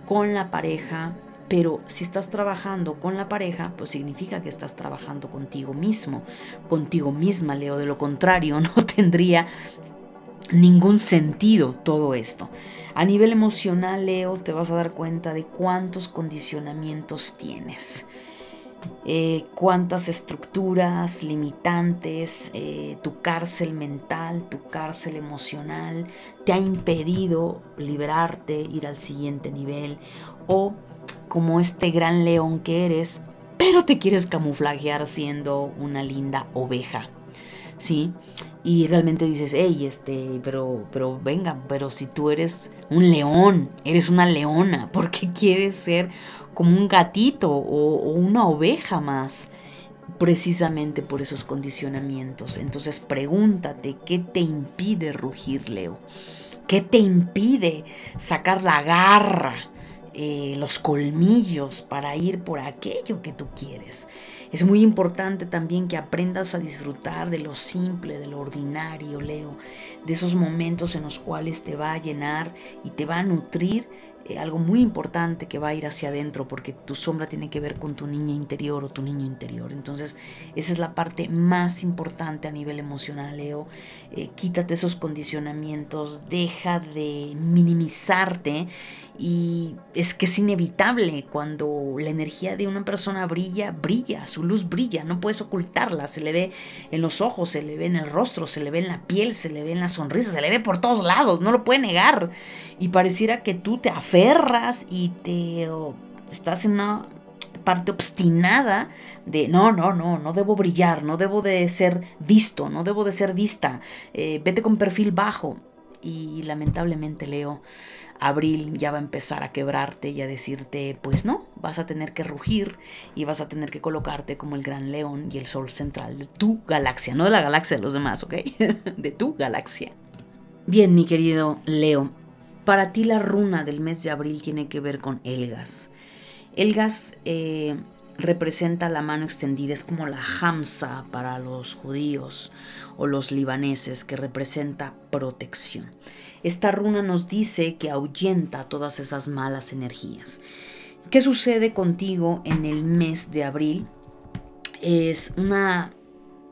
Speaker 1: con la pareja, pero si estás trabajando con la pareja, pues significa que estás trabajando contigo mismo, contigo misma, Leo. De lo contrario, [laughs] no tendría ningún sentido todo esto. A nivel emocional, Leo, te vas a dar cuenta de cuántos condicionamientos tienes. Eh, cuántas estructuras limitantes, eh, tu cárcel mental, tu cárcel emocional te ha impedido liberarte, ir al siguiente nivel o como este gran león que eres, pero te quieres camuflajear siendo una linda oveja. ¿Sí? y realmente dices, hey, este, pero, pero venga, pero si tú eres un león, eres una leona, ¿por qué quieres ser como un gatito o, una oveja más, precisamente por esos condicionamientos. Entonces pregúntate, ¿qué te impide rugir, Leo? ¿Qué te impide sacar la garra? Eh, los colmillos para ir por aquello que tú quieres. Es muy importante también que aprendas a disfrutar de lo simple, de lo ordinario, Leo, de esos momentos en los cuales te va a llenar y te va a nutrir eh, algo muy importante que va a ir hacia adentro porque tu sombra tiene que ver con tu niña interior o tu niño interior. Entonces, esa es la parte más importante a nivel emocional, Leo. Eh, quítate esos condicionamientos, deja de minimizarte y es que es inevitable cuando la energía de una persona brilla, brilla, su luz brilla, no puedes ocultarla, se le ve en los ojos, se le ve en el rostro, se le ve en la piel, se le ve en la sonrisa, se le ve por todos lados, no lo puede negar. Y pareciera que tú te afectas y te estás en una parte obstinada de no, no, no, no debo brillar, no debo de ser visto, no debo de ser vista, eh, vete con perfil bajo. Y lamentablemente Leo, Abril ya va a empezar a quebrarte y a decirte, pues no, vas a tener que rugir y vas a tener que colocarte como el gran león y el sol central de tu galaxia, no de la galaxia de los demás, ¿ok? [laughs] de tu galaxia. Bien, mi querido Leo, para ti la runa del mes de abril tiene que ver con Elgas. Elgas eh, representa la mano extendida, es como la Hamza para los judíos o los libaneses, que representa protección. Esta runa nos dice que ahuyenta todas esas malas energías. ¿Qué sucede contigo en el mes de abril? Es una,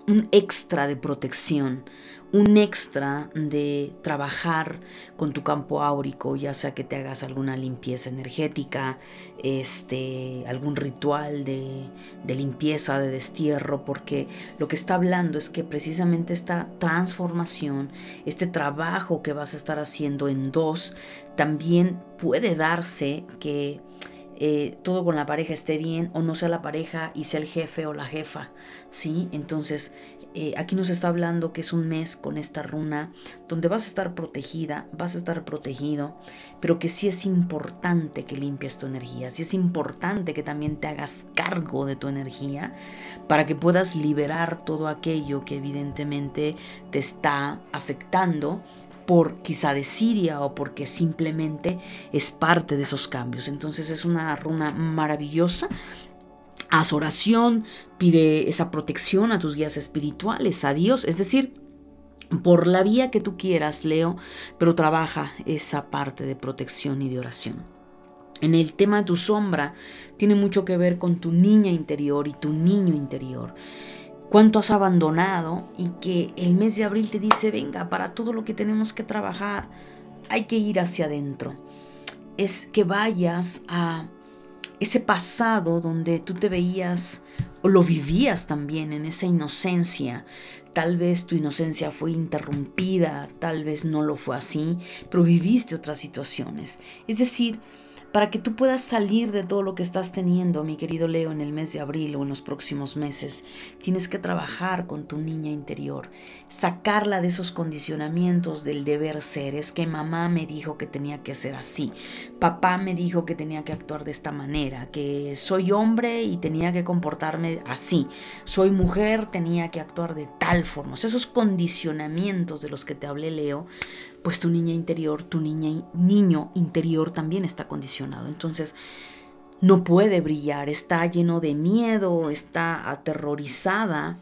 Speaker 1: un extra de protección, un extra de trabajar con tu campo áurico, ya sea que te hagas alguna limpieza energética, este, algún ritual de, de limpieza, de destierro, porque lo que está hablando es que precisamente esta transformación, este trabajo que vas a estar haciendo en dos, también puede darse que eh, todo con la pareja esté bien o no sea la pareja y sea el jefe o la jefa, ¿sí? Entonces, eh, aquí nos está hablando que es un mes con esta runa donde vas a estar protegida, vas a estar protegido, pero que sí es importante que limpies tu energía, sí es importante que también te hagas cargo de tu energía para que puedas liberar todo aquello que evidentemente te está afectando por quizá de Siria o porque simplemente es parte de esos cambios. Entonces es una runa maravillosa. Haz oración, pide esa protección a tus guías espirituales, a Dios, es decir, por la vía que tú quieras, Leo, pero trabaja esa parte de protección y de oración. En el tema de tu sombra tiene mucho que ver con tu niña interior y tu niño interior cuánto has abandonado y que el mes de abril te dice, venga, para todo lo que tenemos que trabajar, hay que ir hacia adentro. Es que vayas a ese pasado donde tú te veías o lo vivías también en esa inocencia. Tal vez tu inocencia fue interrumpida, tal vez no lo fue así, pero viviste otras situaciones. Es decir, para que tú puedas salir de todo lo que estás teniendo, mi querido Leo, en el mes de abril o en los próximos meses. Tienes que trabajar con tu niña interior, sacarla de esos condicionamientos del deber ser. Es que mamá me dijo que tenía que ser así, papá me dijo que tenía que actuar de esta manera, que soy hombre y tenía que comportarme así, soy mujer, tenía que actuar de tal forma. esos condicionamientos de los que te hablé, Leo, pues tu niña interior, tu niña, niño interior también está condicionado. Entonces, no puede brillar, está lleno de miedo, está aterrorizada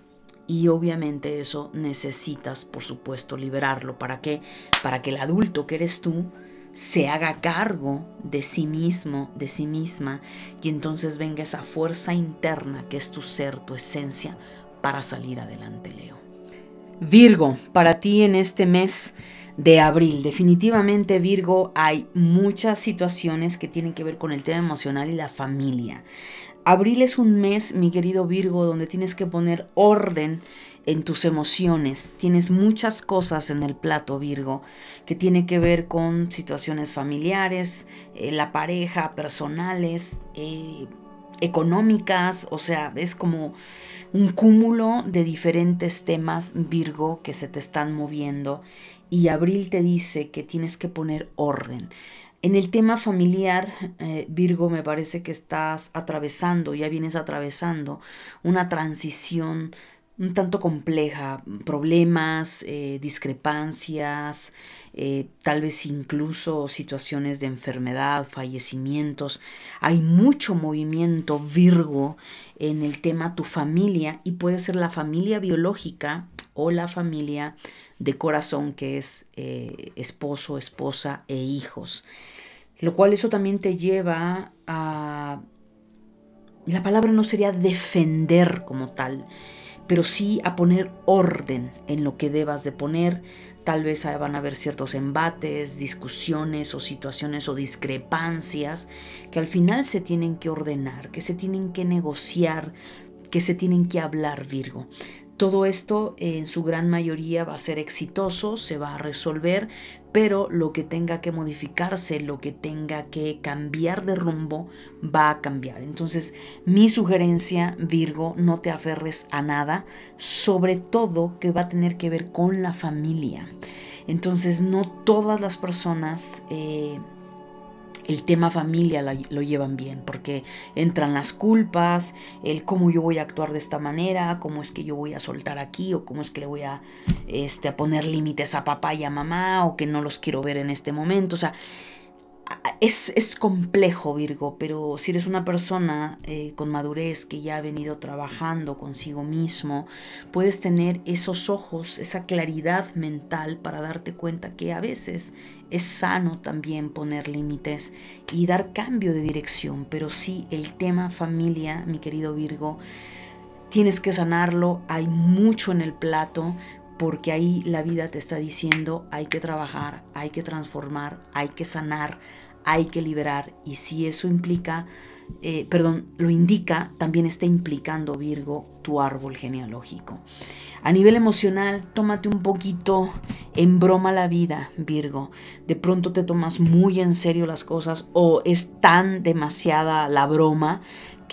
Speaker 1: y obviamente eso necesitas, por supuesto, liberarlo. ¿Para qué? Para que el adulto que eres tú se haga cargo de sí mismo, de sí misma, y entonces venga esa fuerza interna que es tu ser, tu esencia, para salir adelante, Leo. Virgo, para ti en este mes de abril. Definitivamente, Virgo, hay muchas situaciones que tienen que ver con el tema emocional y la familia. Abril es un mes, mi querido Virgo, donde tienes que poner orden en tus emociones. Tienes muchas cosas en el plato, Virgo, que tiene que ver con situaciones familiares, eh, la pareja, personales, eh, económicas, o sea, es como un cúmulo de diferentes temas, Virgo, que se te están moviendo y Abril te dice que tienes que poner orden. En el tema familiar, eh, Virgo, me parece que estás atravesando, ya vienes atravesando una transición un tanto compleja, problemas, eh, discrepancias, eh, tal vez incluso situaciones de enfermedad, fallecimientos. Hay mucho movimiento Virgo en el tema tu familia y puede ser la familia biológica o la familia de corazón que es eh, esposo, esposa e hijos. Lo cual eso también te lleva a... La palabra no sería defender como tal, pero sí a poner orden en lo que debas de poner. Tal vez van a haber ciertos embates, discusiones o situaciones o discrepancias que al final se tienen que ordenar, que se tienen que negociar, que se tienen que hablar, Virgo. Todo esto en su gran mayoría va a ser exitoso, se va a resolver, pero lo que tenga que modificarse, lo que tenga que cambiar de rumbo, va a cambiar. Entonces, mi sugerencia, Virgo, no te aferres a nada, sobre todo que va a tener que ver con la familia. Entonces, no todas las personas... Eh, el tema familia lo llevan bien, porque entran las culpas, el cómo yo voy a actuar de esta manera, cómo es que yo voy a soltar aquí, o cómo es que le voy a, este, a poner límites a papá y a mamá, o que no los quiero ver en este momento. O sea, es, complejo, Virgo, pero si eres una persona eh, con madurez que ya ha venido trabajando consigo mismo, puedes tener esos ojos, esa claridad mental para darte cuenta que a veces es sano también poner límites y dar cambio de dirección, pero sí el tema familia, mi querido Virgo, tienes que sanarlo, hay mucho en el plato, porque ahí la vida te está diciendo hay que trabajar, hay que transformar, hay que sanar, hay que liberar y si eso implica, eh, perdón, lo indica, también está implicando Virgo tu árbol genealógico. A nivel emocional, tómate un poquito en broma la vida, Virgo. De pronto te tomas muy en serio las cosas o es tan demasiada la broma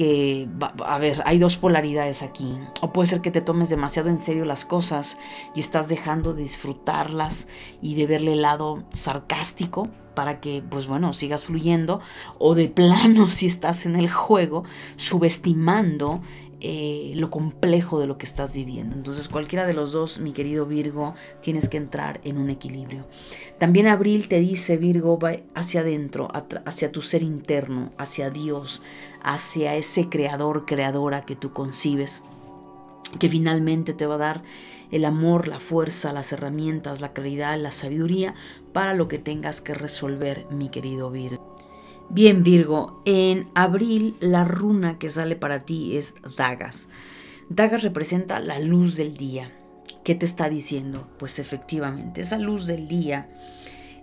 Speaker 1: que, a ver, hay dos polaridades aquí. O puede ser que te tomes demasiado en serio las cosas y estás dejando de disfrutarlas y de verle el lado sarcástico para que, pues bueno, sigas fluyendo. O de plano, [laughs] si estás en el juego, subestimando eh, lo complejo de lo que estás viviendo. Entonces cualquiera de los dos, mi querido Virgo, tienes que entrar en un equilibrio. También Abril te dice, Virgo, va hacia adentro, hacia tu ser interno, hacia Dios, hacia ese creador, creadora que tú concibes, que finalmente te va a dar el amor, la fuerza, las herramientas, la claridad, la sabiduría para lo que tengas que resolver, mi querido Virgo. Bien, Virgo, en abril la runa que sale para ti es Dagas. Dagas representa la luz del día. ¿Qué te está diciendo? Pues efectivamente, esa luz del día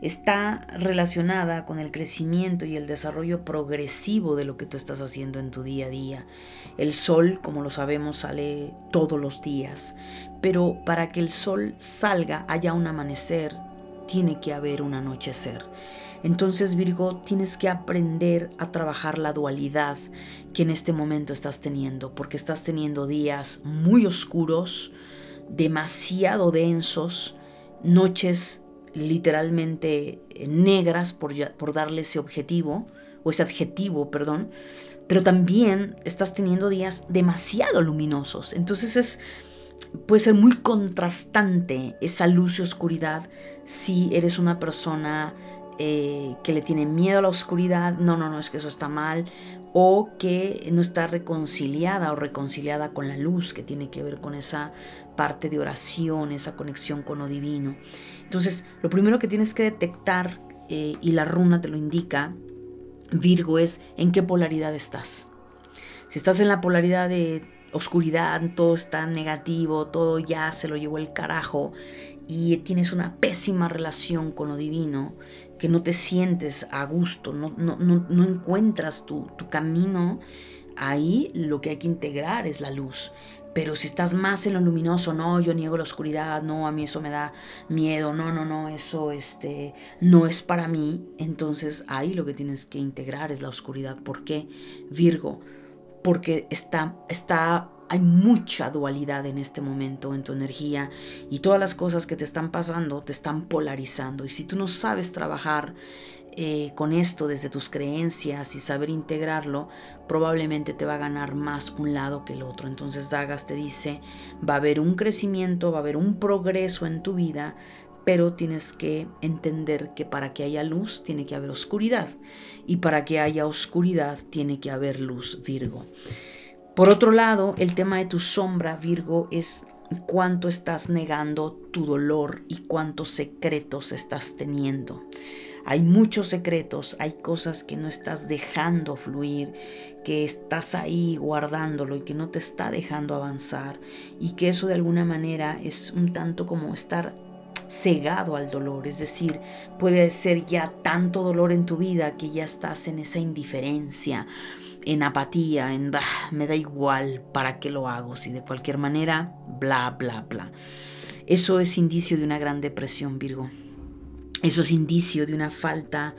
Speaker 1: está relacionada con el crecimiento y el desarrollo progresivo de lo que tú estás haciendo en tu día a día. El sol, como lo sabemos, sale todos los días, pero para que el sol salga haya un amanecer, tiene que haber un anochecer. Entonces Virgo, tienes que aprender a trabajar la dualidad que en este momento estás teniendo, porque estás teniendo días muy oscuros, demasiado densos, noches literalmente negras por, por darle ese objetivo, o ese adjetivo, perdón, pero también estás teniendo días demasiado luminosos. Entonces es puede ser muy contrastante esa luz y oscuridad si eres una persona eh, que le tiene miedo a la oscuridad, no, no, no, es que eso está mal, o que no está reconciliada o reconciliada con la luz, que tiene que ver con esa parte de oración, esa conexión con lo divino. Entonces, lo primero que tienes que detectar, eh, y la runa te lo indica, Virgo, es en qué polaridad estás. Si estás en la polaridad de oscuridad, todo está negativo, todo ya se lo llevó el carajo y tienes una pésima relación con lo divino, que no te sientes a gusto, no, no, encuentras tu, tu camino, ahí lo que hay que integrar es la luz. Pero si estás más en lo luminoso, no, yo niego la oscuridad, no, a mí eso me da miedo, no, no, no, eso este, no es para mí, entonces ahí lo que tienes que integrar es la oscuridad. ¿Por qué? Virgo, porque está, está hay mucha dualidad en este momento en tu energía y todas las cosas que te están pasando te están polarizando. Y si tú no sabes trabajar eh, con esto desde tus creencias y saber integrarlo, probablemente te va a ganar más un lado que el otro. Entonces Dagas te dice, va a haber un crecimiento, va a haber un progreso en tu vida, pero tienes que entender que para que haya luz tiene que haber oscuridad y para que haya oscuridad tiene que haber luz, Virgo. Por otro lado, el tema de tu sombra, Virgo, es cuánto estás negando tu dolor y cuántos secretos estás teniendo. Hay muchos secretos, hay cosas que no estás dejando fluir, que estás ahí guardándolo y que no te está dejando avanzar y que eso de alguna manera es un tanto como estar cegado al dolor, es decir, puede ser ya tanto dolor en tu vida que ya estás en esa indiferencia en apatía, en me da igual para qué lo hago, si de cualquier manera, bla, bla, bla. Eso es indicio de una gran depresión, Virgo. Eso es indicio de una falta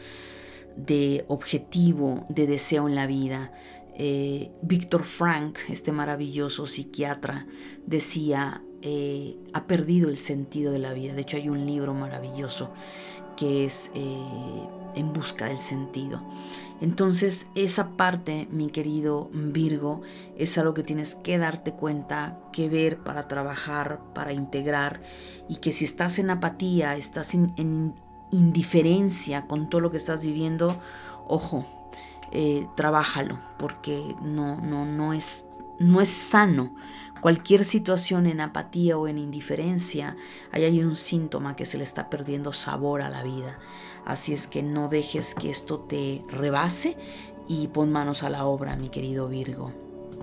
Speaker 1: de objetivo, de deseo en la vida. Eh, Víctor Frank, este maravilloso psiquiatra, decía, eh, ha perdido el sentido de la vida. De hecho, hay un libro maravilloso que es eh, En busca del sentido. Entonces esa parte, mi querido Virgo, es algo que tienes que darte cuenta, que ver para trabajar, para integrar y que si estás en apatía, estás en, indiferencia con todo lo que estás viviendo, ojo, eh, trabájalo porque no, no, no, es, no es sano. Cualquier situación en apatía o en indiferencia, ahí hay un síntoma que se le está perdiendo sabor a la vida. Así es que no dejes que esto te rebase y pon manos a la obra, mi querido Virgo.